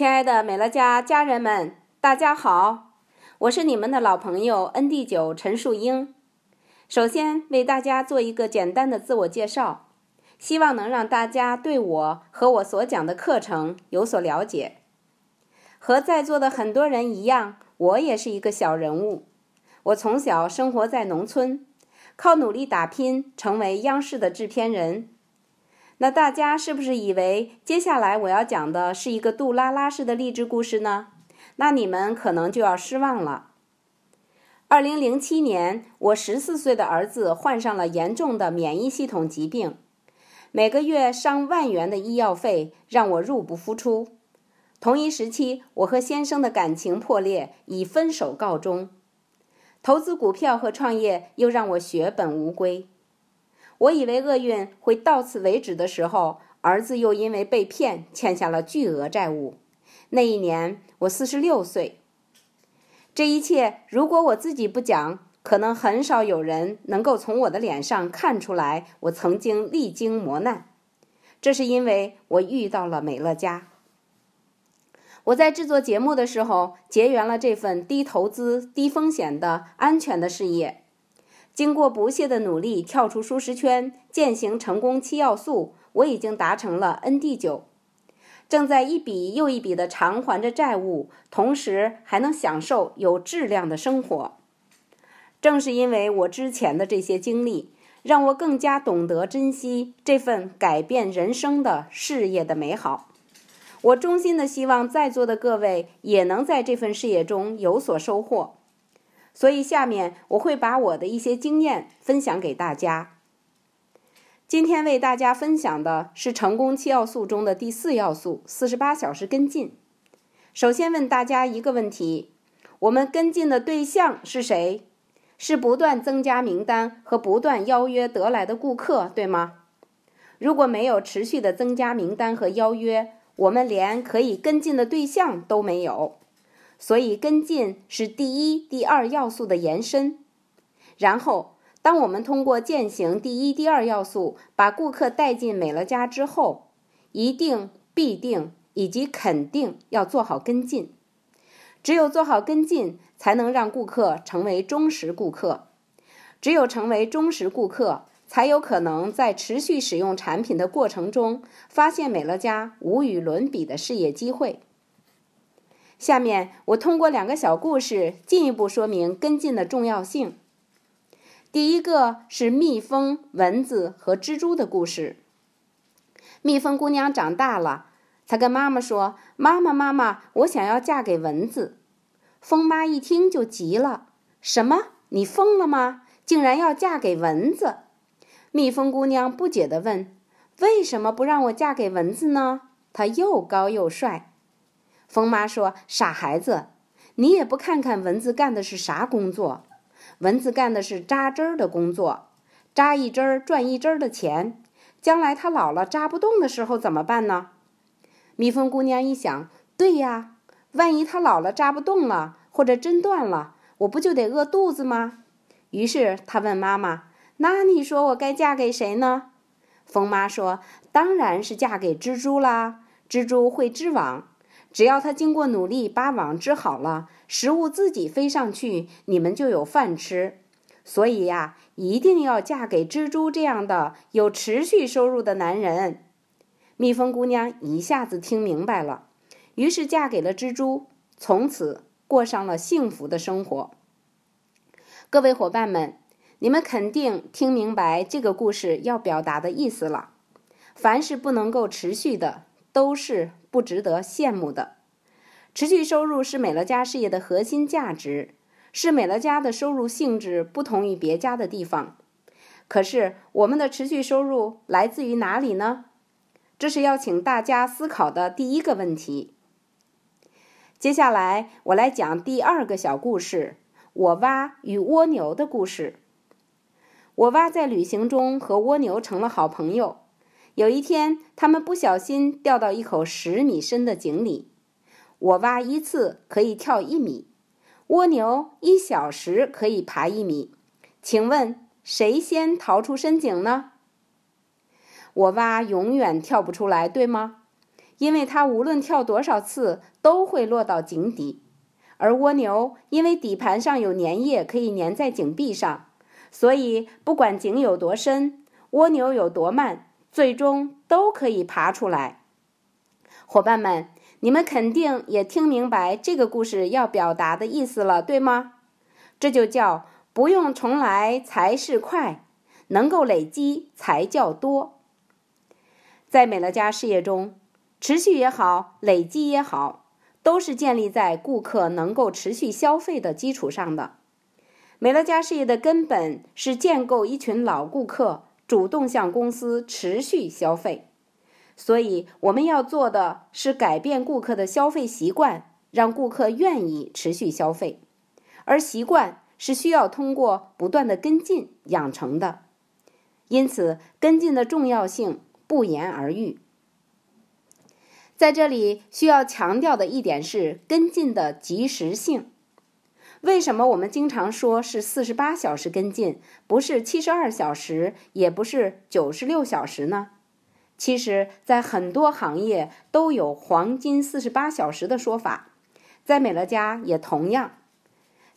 亲爱的美乐家家人们，大家好，我是你们的老朋友恩地九陈树英。首先为大家做一个简单的自我介绍，希望能让大家对我和我所讲的课程有所了解。和在座的很多人一样，我也是一个小人物。我从小生活在农村，靠努力打拼，成为央视的制片人。那大家是不是以为接下来我要讲的是一个杜拉拉式的励志故事呢？那你们可能就要失望了。二零零七年，我十四岁的儿子患上了严重的免疫系统疾病，每个月上万元的医药费让我入不敷出。同一时期，我和先生的感情破裂，以分手告终。投资股票和创业又让我血本无归。我以为厄运会到此为止的时候，儿子又因为被骗欠下了巨额债务。那一年我四十六岁。这一切如果我自己不讲，可能很少有人能够从我的脸上看出来我曾经历经磨难。这是因为我遇到了美乐家。我在制作节目的时候，结缘了这份低投资、低风险的安全的事业。经过不懈的努力，跳出舒适圈，践行成功七要素，我已经达成了 ND9，正在一笔又一笔的偿还着债务，同时还能享受有质量的生活。正是因为我之前的这些经历，让我更加懂得珍惜这份改变人生的事业的美好。我衷心的希望在座的各位也能在这份事业中有所收获。所以，下面我会把我的一些经验分享给大家。今天为大家分享的是成功七要素中的第四要素：四十八小时跟进。首先问大家一个问题：我们跟进的对象是谁？是不断增加名单和不断邀约得来的顾客，对吗？如果没有持续的增加名单和邀约，我们连可以跟进的对象都没有。所以，跟进是第一、第二要素的延伸。然后，当我们通过践行第一、第二要素，把顾客带进美乐家之后，一定、必定以及肯定要做好跟进。只有做好跟进，才能让顾客成为忠实顾客。只有成为忠实顾客，才有可能在持续使用产品的过程中，发现美乐家无与伦比的事业机会。下面我通过两个小故事进一步说明跟进的重要性。第一个是蜜蜂、蚊子和蜘蛛的故事。蜜蜂姑娘长大了，她跟妈妈说：“妈妈，妈妈，我想要嫁给蚊子。”蜂妈一听就急了：“什么？你疯了吗？竟然要嫁给蚊子？”蜜蜂姑娘不解地问：“为什么不让我嫁给蚊子呢？他又高又帅。”蜂妈说：“傻孩子，你也不看看蚊子干的是啥工作？蚊子干的是扎针儿的工作，扎一针儿赚一针儿的钱。将来它老了扎不动的时候怎么办呢？”蜜蜂姑娘一想，对呀，万一它老了扎不动了，或者针断了，我不就得饿肚子吗？于是她问妈妈：“那你说我该嫁给谁呢？”蜂妈说：“当然是嫁给蜘蛛啦，蜘蛛会织网。”只要他经过努力把网织好了，食物自己飞上去，你们就有饭吃。所以呀，一定要嫁给蜘蛛这样的有持续收入的男人。蜜蜂姑娘一下子听明白了，于是嫁给了蜘蛛，从此过上了幸福的生活。各位伙伴们，你们肯定听明白这个故事要表达的意思了。凡是不能够持续的，都是不值得羡慕的。持续收入是美乐家事业的核心价值，是美乐家的收入性质不同于别家的地方。可是，我们的持续收入来自于哪里呢？这是要请大家思考的第一个问题。接下来，我来讲第二个小故事：我蛙与蜗牛的故事。我蛙在旅行中和蜗牛成了好朋友。有一天，他们不小心掉到一口十米深的井里。我蛙一次可以跳一米，蜗牛一小时可以爬一米。请问谁先逃出深井呢？我蛙永远跳不出来，对吗？因为它无论跳多少次都会落到井底；而蜗牛因为底盘上有粘液可以粘在井壁上，所以不管井有多深，蜗牛有多慢，最终都可以爬出来。伙伴们，你们肯定也听明白这个故事要表达的意思了，对吗？这就叫不用重来才是快。能够累积才叫多。在美乐家事业中，持续也好，累积也好，都是建立在顾客能够持续消费的基础上的。美乐家事业的根本是建构一群老顾客，主动向公司持续消费。所以，我们要做的是改变顾客的消费习惯，让顾客愿意持续消费。而习惯是需要通过不断的跟进养成的。因此，跟进的重要性不言而喻。在这里需要强调的一点是跟进的及时性。为什么我们经常说是四十八小时跟进，不是七十二小时，也不是九十六小时呢？其实，在很多行业都有“黄金四十八小时”的说法，在美乐家也同样，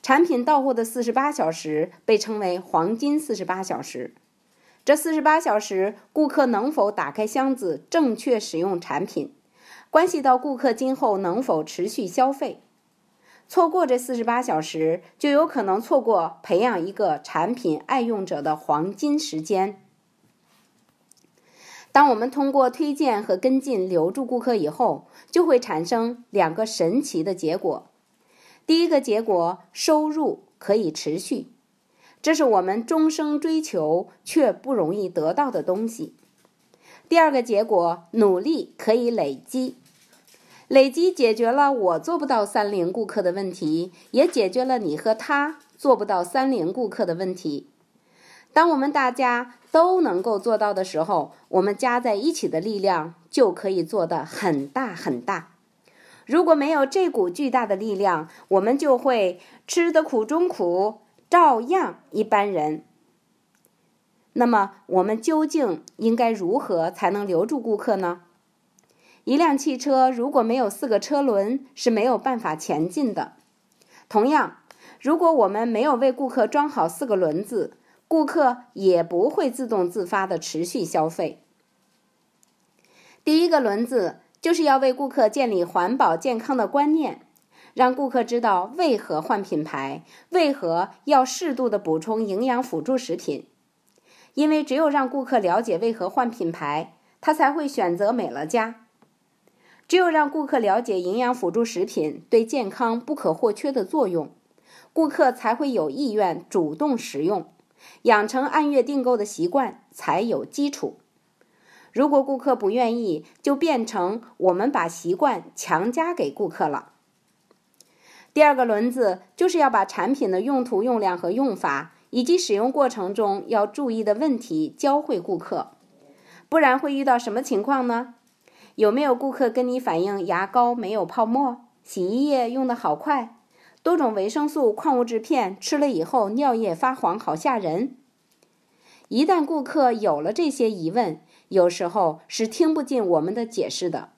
产品到货的四十八小时被称为“黄金四十八小时”。这四十八小时，顾客能否打开箱子，正确使用产品，关系到顾客今后能否持续消费。错过这四十八小时，就有可能错过培养一个产品爱用者的黄金时间。当我们通过推荐和跟进留住顾客以后，就会产生两个神奇的结果。第一个结果，收入可以持续。这是我们终生追求却不容易得到的东西。第二个结果，努力可以累积，累积解决了我做不到三零顾客的问题，也解决了你和他做不到三零顾客的问题。当我们大家都能够做到的时候，我们加在一起的力量就可以做得很大很大。如果没有这股巨大的力量，我们就会吃得苦中苦。照样一般人。那么，我们究竟应该如何才能留住顾客呢？一辆汽车如果没有四个车轮，是没有办法前进的。同样，如果我们没有为顾客装好四个轮子，顾客也不会自动自发的持续消费。第一个轮子就是要为顾客建立环保健康的观念。让顾客知道为何换品牌，为何要适度的补充营养辅助食品。因为只有让顾客了解为何换品牌，他才会选择美乐家。只有让顾客了解营养辅助食品对健康不可或缺的作用，顾客才会有意愿主动食用，养成按月订购的习惯才有基础。如果顾客不愿意，就变成我们把习惯强加给顾客了。第二个轮子就是要把产品的用途、用量和用法，以及使用过程中要注意的问题教会顾客，不然会遇到什么情况呢？有没有顾客跟你反映牙膏没有泡沫、洗衣液用的好快、多种维生素、矿物质片吃了以后尿液发黄，好吓人？一旦顾客有了这些疑问，有时候是听不进我们的解释的。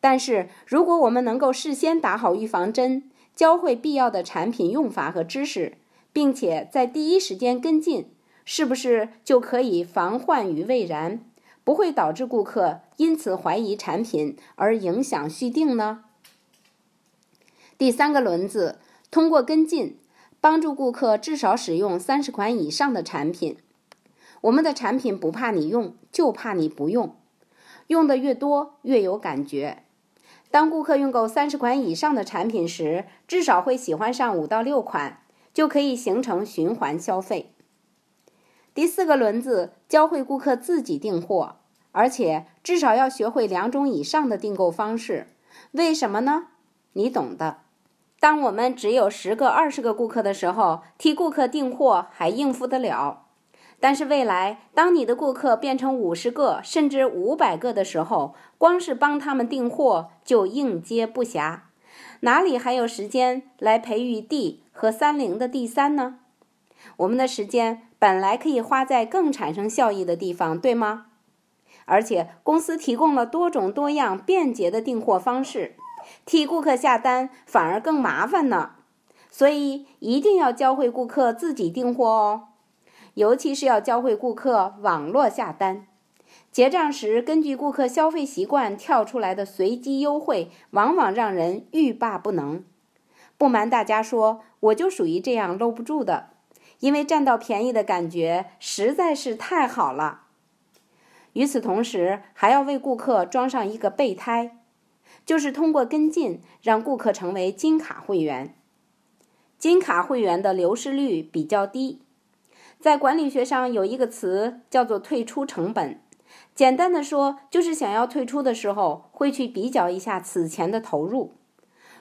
但是如果我们能够事先打好预防针，教会必要的产品用法和知识，并且在第一时间跟进，是不是就可以防患于未然，不会导致顾客因此怀疑产品而影响续订呢？第三个轮子，通过跟进，帮助顾客至少使用三十款以上的产品。我们的产品不怕你用，就怕你不用，用的越多越有感觉。当顾客用够三十款以上的产品时，至少会喜欢上五到六款，就可以形成循环消费。第四个轮子，教会顾客自己订货，而且至少要学会两种以上的订购方式。为什么呢？你懂的。当我们只有十个、二十个顾客的时候，替顾客订货还应付得了。但是未来，当你的顾客变成五十个甚至五百个的时候，光是帮他们订货就应接不暇，哪里还有时间来培育 D 和三零的第三呢？我们的时间本来可以花在更产生效益的地方，对吗？而且公司提供了多种多样、便捷的订货方式，替顾客下单反而更麻烦呢。所以一定要教会顾客自己订货哦，尤其是要教会顾客网络下单。结账时根据顾客消费习惯跳出来的随机优惠，往往让人欲罢不能。不瞒大家说，我就属于这样搂不住的，因为占到便宜的感觉实在是太好了。与此同时，还要为顾客装上一个备胎，就是通过跟进让顾客成为金卡会员。金卡会员的流失率比较低，在管理学上有一个词叫做退出成本。简单的说，就是想要退出的时候，会去比较一下此前的投入。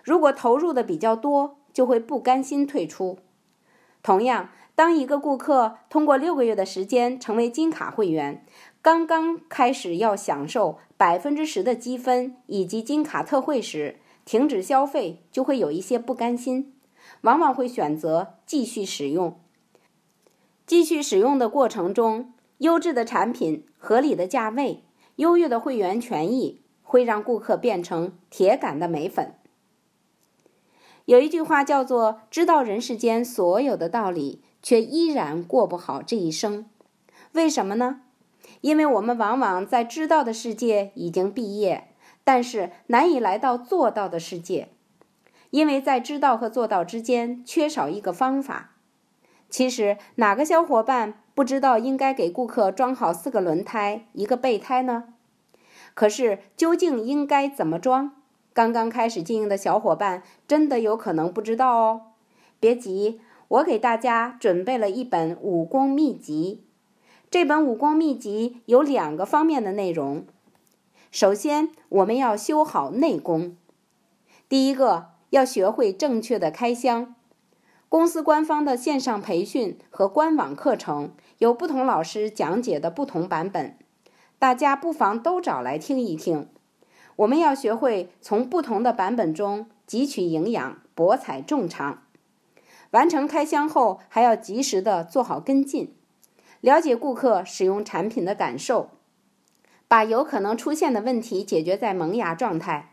如果投入的比较多，就会不甘心退出。同样，当一个顾客通过六个月的时间成为金卡会员，刚刚开始要享受百分之十的积分以及金卡特惠时，停止消费就会有一些不甘心。往往会选择继续使用。继续使用的过程中，优质的产品、合理的价位、优越的会员权益，会让顾客变成铁杆的美粉。有一句话叫做“知道人世间所有的道理，却依然过不好这一生”。为什么呢？因为我们往往在知道的世界已经毕业，但是难以来到做到的世界。因为在知道和做到之间缺少一个方法。其实哪个小伙伴不知道应该给顾客装好四个轮胎、一个备胎呢？可是究竟应该怎么装？刚刚开始经营的小伙伴真的有可能不知道哦。别急，我给大家准备了一本武功秘籍。这本武功秘籍有两个方面的内容。首先，我们要修好内功。第一个。要学会正确的开箱。公司官方的线上培训和官网课程有不同老师讲解的不同版本，大家不妨都找来听一听。我们要学会从不同的版本中汲取营养，博采众长。完成开箱后，还要及时的做好跟进，了解顾客使用产品的感受，把有可能出现的问题解决在萌芽状态。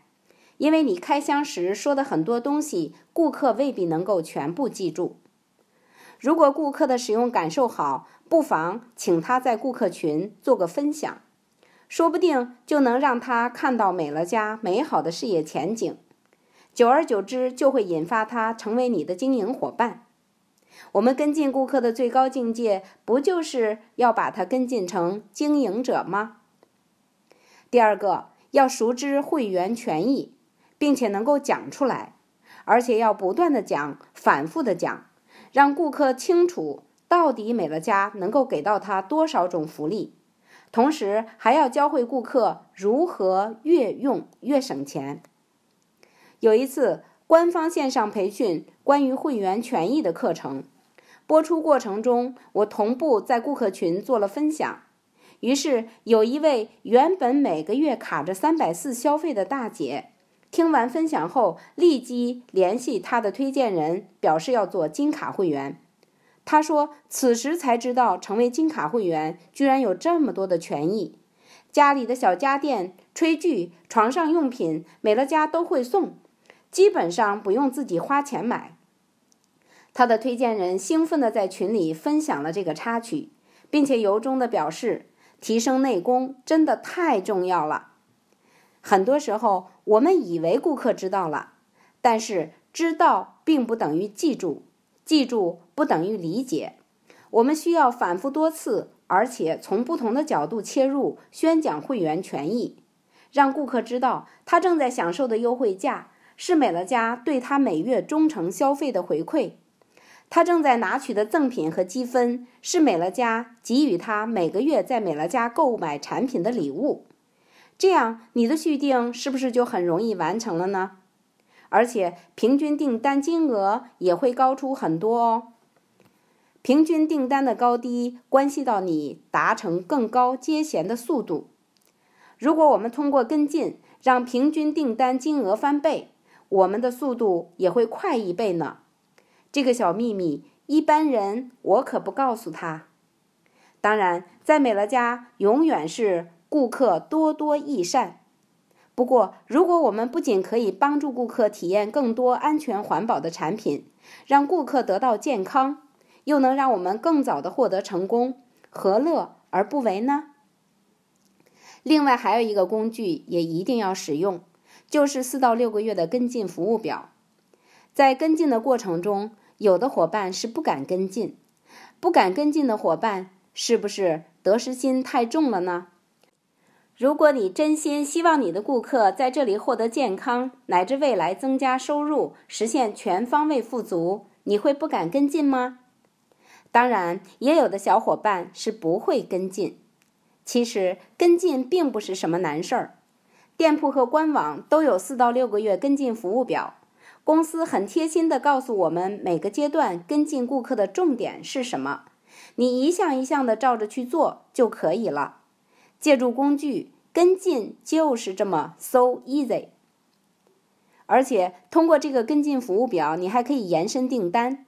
因为你开箱时说的很多东西，顾客未必能够全部记住。如果顾客的使用感受好，不妨请他在顾客群做个分享，说不定就能让他看到美乐家美好的事业前景。久而久之，就会引发他成为你的经营伙伴。我们跟进顾客的最高境界，不就是要把他跟进成经营者吗？第二个，要熟知会员权益。并且能够讲出来，而且要不断的讲，反复的讲，让顾客清楚到底美乐家能够给到他多少种福利，同时还要教会顾客如何越用越省钱。有一次，官方线上培训关于会员权益的课程播出过程中，我同步在顾客群做了分享，于是有一位原本每个月卡着三百四消费的大姐。听完分享后，立即联系她的推荐人，表示要做金卡会员。她说：“此时才知道，成为金卡会员居然有这么多的权益，家里的小家电、炊具、床上用品，美乐家都会送，基本上不用自己花钱买。”他的推荐人兴奋地在群里分享了这个插曲，并且由衷地表示：“提升内功真的太重要了。”很多时候，我们以为顾客知道了，但是知道并不等于记住，记住不等于理解。我们需要反复多次，而且从不同的角度切入，宣讲会员权益，让顾客知道他正在享受的优惠价是美乐家对他每月忠诚消费的回馈，他正在拿取的赠品和积分是美乐家给予他每个月在美乐家购买产品的礼物。这样，你的续订是不是就很容易完成了呢？而且平均订单金额也会高出很多哦。平均订单的高低关系到你达成更高接衔的速度。如果我们通过跟进让平均订单金额翻倍，我们的速度也会快一倍呢。这个小秘密，一般人我可不告诉他。当然，在美乐家永远是。顾客多多益善。不过，如果我们不仅可以帮助顾客体验更多安全环保的产品，让顾客得到健康，又能让我们更早的获得成功，何乐而不为呢？另外，还有一个工具也一定要使用，就是四到六个月的跟进服务表。在跟进的过程中，有的伙伴是不敢跟进，不敢跟进的伙伴，是不是得失心太重了呢？如果你真心希望你的顾客在这里获得健康，乃至未来增加收入，实现全方位富足，你会不敢跟进吗？当然，也有的小伙伴是不会跟进。其实跟进并不是什么难事儿，店铺和官网都有四到六个月跟进服务表，公司很贴心地告诉我们每个阶段跟进顾客的重点是什么，你一项一项地照着去做就可以了。借助工具跟进就是这么 so easy，而且通过这个跟进服务表，你还可以延伸订单。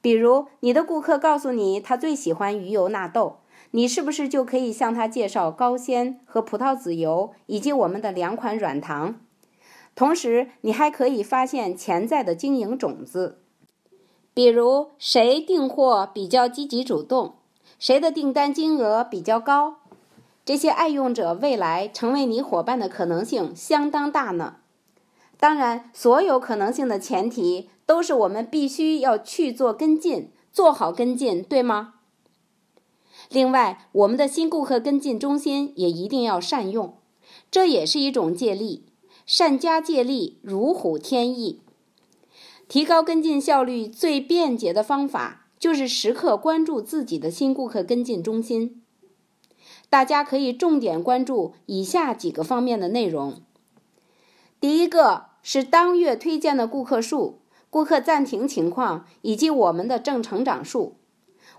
比如你的顾客告诉你他最喜欢鱼油纳豆，你是不是就可以向他介绍高纤和葡萄籽油以及我们的两款软糖？同时，你还可以发现潜在的经营种子，比如谁订货比较积极主动，谁的订单金额比较高。这些爱用者未来成为你伙伴的可能性相当大呢。当然，所有可能性的前提都是我们必须要去做跟进，做好跟进，对吗？另外，我们的新顾客跟进中心也一定要善用，这也是一种借力，善加借力，如虎添翼。提高跟进效率最便捷的方法就是时刻关注自己的新顾客跟进中心。大家可以重点关注以下几个方面的内容。第一个是当月推荐的顾客数、顾客暂停情况以及我们的正成长数。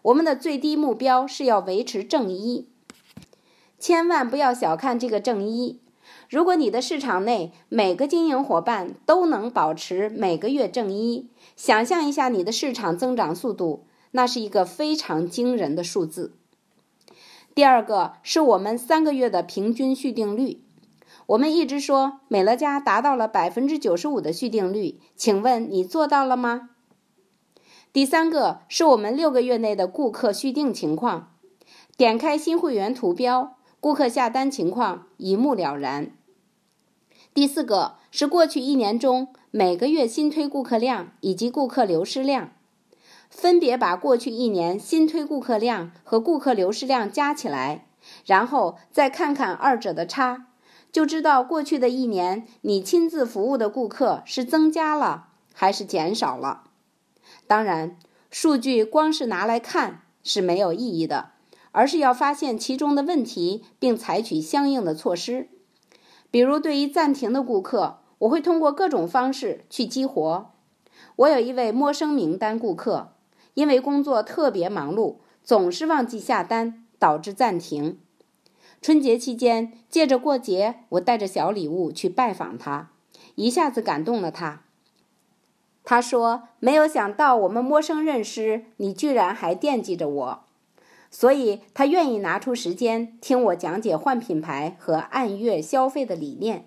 我们的最低目标是要维持正一，千万不要小看这个正一。如果你的市场内每个经营伙伴都能保持每个月正一，想象一下你的市场增长速度，那是一个非常惊人的数字。第二个是我们三个月的平均续订率，我们一直说美乐家达到了百分之九十五的续订率，请问你做到了吗？第三个是我们六个月内的顾客续订情况，点开新会员图标，顾客下单情况一目了然。第四个是过去一年中每个月新推顾客量以及顾客流失量。分别把过去一年新推顾客量和顾客流失量加起来，然后再看看二者的差，就知道过去的一年你亲自服务的顾客是增加了还是减少了。当然，数据光是拿来看是没有意义的，而是要发现其中的问题并采取相应的措施。比如，对于暂停的顾客，我会通过各种方式去激活。我有一位陌生名单顾客。因为工作特别忙碌，总是忘记下单，导致暂停。春节期间，借着过节，我带着小礼物去拜访他，一下子感动了他。他说：“没有想到我们陌生认识，你居然还惦记着我。”所以，他愿意拿出时间听我讲解换品牌和按月消费的理念。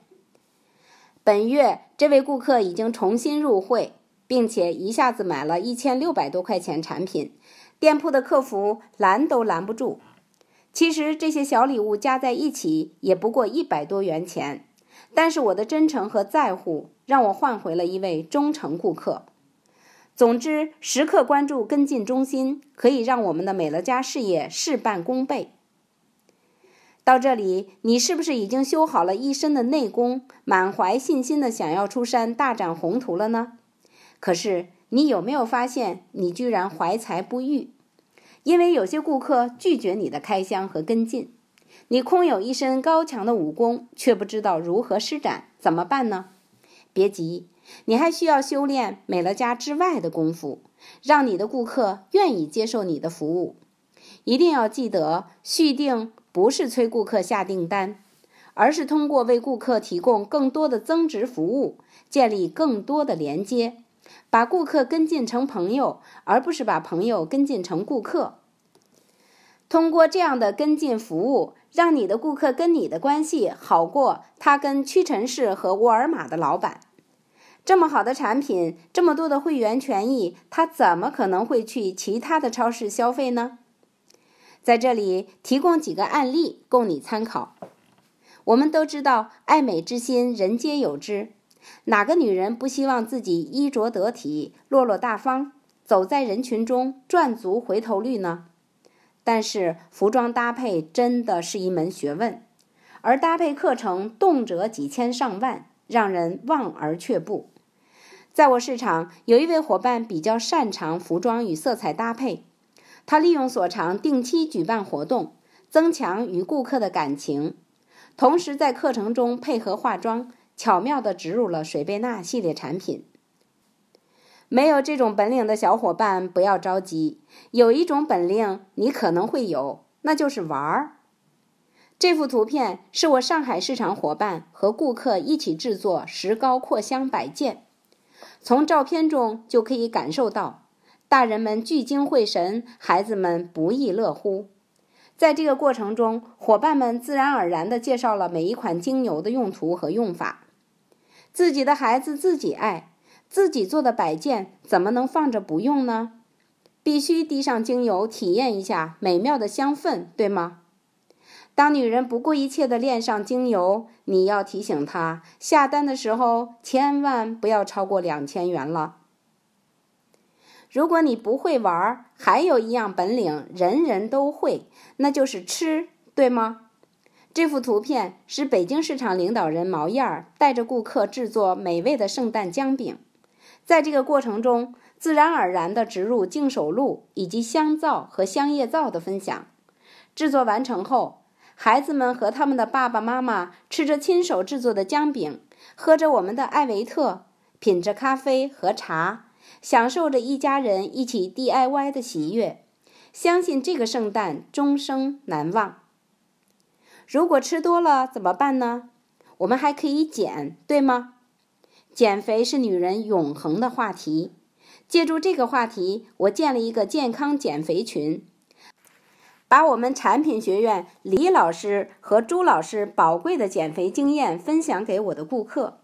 本月，这位顾客已经重新入会。并且一下子买了一千六百多块钱产品，店铺的客服拦都拦不住。其实这些小礼物加在一起也不过一百多元钱，但是我的真诚和在乎让我换回了一位忠诚顾客。总之，时刻关注跟进中心，可以让我们的美乐家事业事半功倍。到这里，你是不是已经修好了一身的内功，满怀信心的想要出山大展宏图了呢？可是，你有没有发现，你居然怀才不遇？因为有些顾客拒绝你的开箱和跟进，你空有一身高强的武功，却不知道如何施展，怎么办呢？别急，你还需要修炼美乐家之外的功夫，让你的顾客愿意接受你的服务。一定要记得，续订不是催顾客下订单，而是通过为顾客提供更多的增值服务，建立更多的连接。把顾客跟进成朋友，而不是把朋友跟进成顾客。通过这样的跟进服务，让你的顾客跟你的关系好过他跟屈臣氏和沃尔玛的老板。这么好的产品，这么多的会员权益，他怎么可能会去其他的超市消费呢？在这里提供几个案例供你参考。我们都知道，爱美之心，人皆有之。哪个女人不希望自己衣着得体、落落大方，走在人群中赚足回头率呢？但是，服装搭配真的是一门学问，而搭配课程动辄几千上万，让人望而却步。在我市场，有一位伙伴比较擅长服装与色彩搭配，他利用所长定期举办活动，增强与顾客的感情。同时，在课程中配合化妆，巧妙地植入了水贝纳系列产品。没有这种本领的小伙伴不要着急，有一种本领你可能会有，那就是玩儿。这幅图片是我上海市场伙伴和顾客一起制作石膏扩香摆件，从照片中就可以感受到，大人们聚精会神，孩子们不亦乐乎。在这个过程中，伙伴们自然而然地介绍了每一款精油的用途和用法。自己的孩子自己爱，自己做的摆件怎么能放着不用呢？必须滴上精油，体验一下美妙的香氛，对吗？当女人不顾一切的恋上精油，你要提醒她，下单的时候千万不要超过两千元了。如果你不会玩，还有一样本领人人都会，那就是吃，对吗？这幅图片是北京市场领导人毛燕儿带着顾客制作美味的圣诞姜饼，在这个过程中，自然而然地植入净手露以及香皂和香叶皂的分享。制作完成后，孩子们和他们的爸爸妈妈吃着亲手制作的姜饼，喝着我们的艾维特，品着咖啡和茶。享受着一家人一起 DIY 的喜悦，相信这个圣诞终生难忘。如果吃多了怎么办呢？我们还可以减，对吗？减肥是女人永恒的话题。借助这个话题，我建了一个健康减肥群，把我们产品学院李老师和朱老师宝贵的减肥经验分享给我的顾客，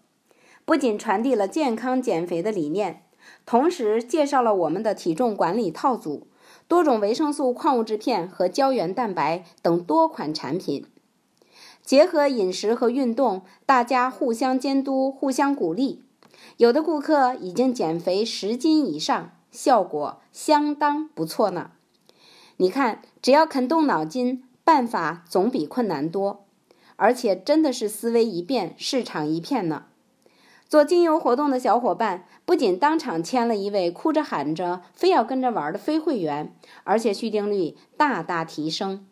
不仅传递了健康减肥的理念。同时介绍了我们的体重管理套组、多种维生素、矿物质片和胶原蛋白等多款产品，结合饮食和运动，大家互相监督、互相鼓励。有的顾客已经减肥十斤以上，效果相当不错呢。你看，只要肯动脑筋，办法总比困难多，而且真的是思维一变，市场一片呢。做精油活动的小伙伴不仅当场签了一位哭着喊着非要跟着玩的非会员，而且续订率大大提升。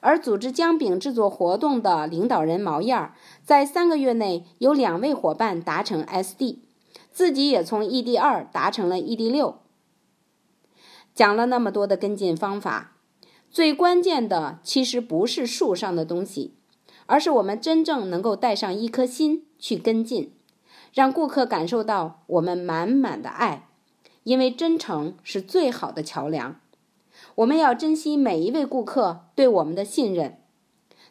而组织姜饼制作活动的领导人毛燕儿，在三个月内有两位伙伴达成 SD，自己也从 ED 二达成了 ED 六。讲了那么多的跟进方法，最关键的其实不是树上的东西，而是我们真正能够带上一颗心去跟进。让顾客感受到我们满满的爱，因为真诚是最好的桥梁。我们要珍惜每一位顾客对我们的信任，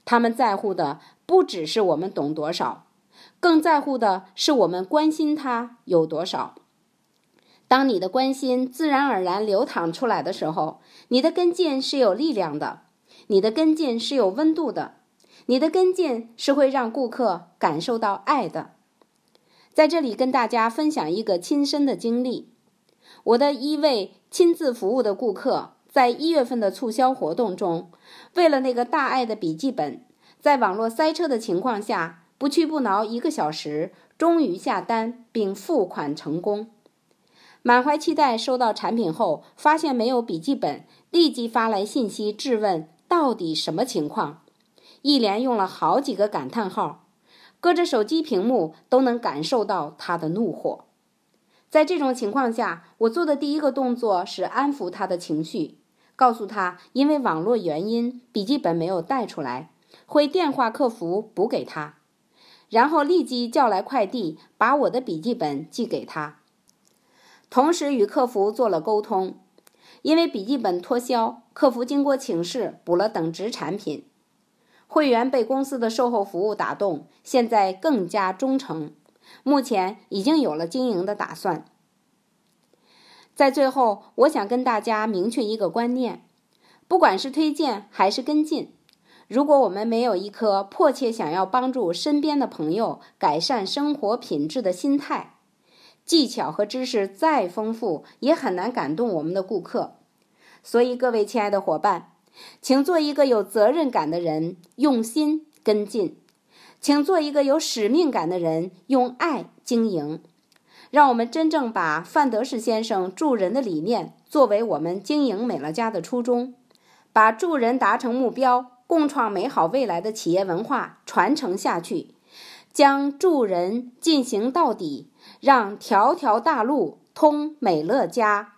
他们在乎的不只是我们懂多少，更在乎的是我们关心他有多少。当你的关心自然而然流淌出来的时候，你的跟进是有力量的，你的跟进是有温度的，你的跟进是会让顾客感受到爱的。在这里跟大家分享一个亲身的经历，我的一位亲自服务的顾客，在一月份的促销活动中，为了那个大爱的笔记本，在网络塞车的情况下，不屈不挠一个小时，终于下单并付款成功。满怀期待收到产品后，发现没有笔记本，立即发来信息质问到底什么情况，一连用了好几个感叹号。隔着手机屏幕都能感受到他的怒火。在这种情况下，我做的第一个动作是安抚他的情绪，告诉他因为网络原因笔记本没有带出来，会电话客服补给他，然后立即叫来快递把我的笔记本寄给他，同时与客服做了沟通。因为笔记本脱销，客服经过请示补了等值产品。会员被公司的售后服务打动，现在更加忠诚，目前已经有了经营的打算。在最后，我想跟大家明确一个观念：不管是推荐还是跟进，如果我们没有一颗迫切想要帮助身边的朋友改善生活品质的心态，技巧和知识再丰富，也很难感动我们的顾客。所以，各位亲爱的伙伴，请做一个有责任感的人，用心跟进；请做一个有使命感的人，用爱经营。让我们真正把范德士先生助人的理念作为我们经营美乐家的初衷，把助人达成目标、共创美好未来的企业文化传承下去，将助人进行到底，让条条大路通美乐家。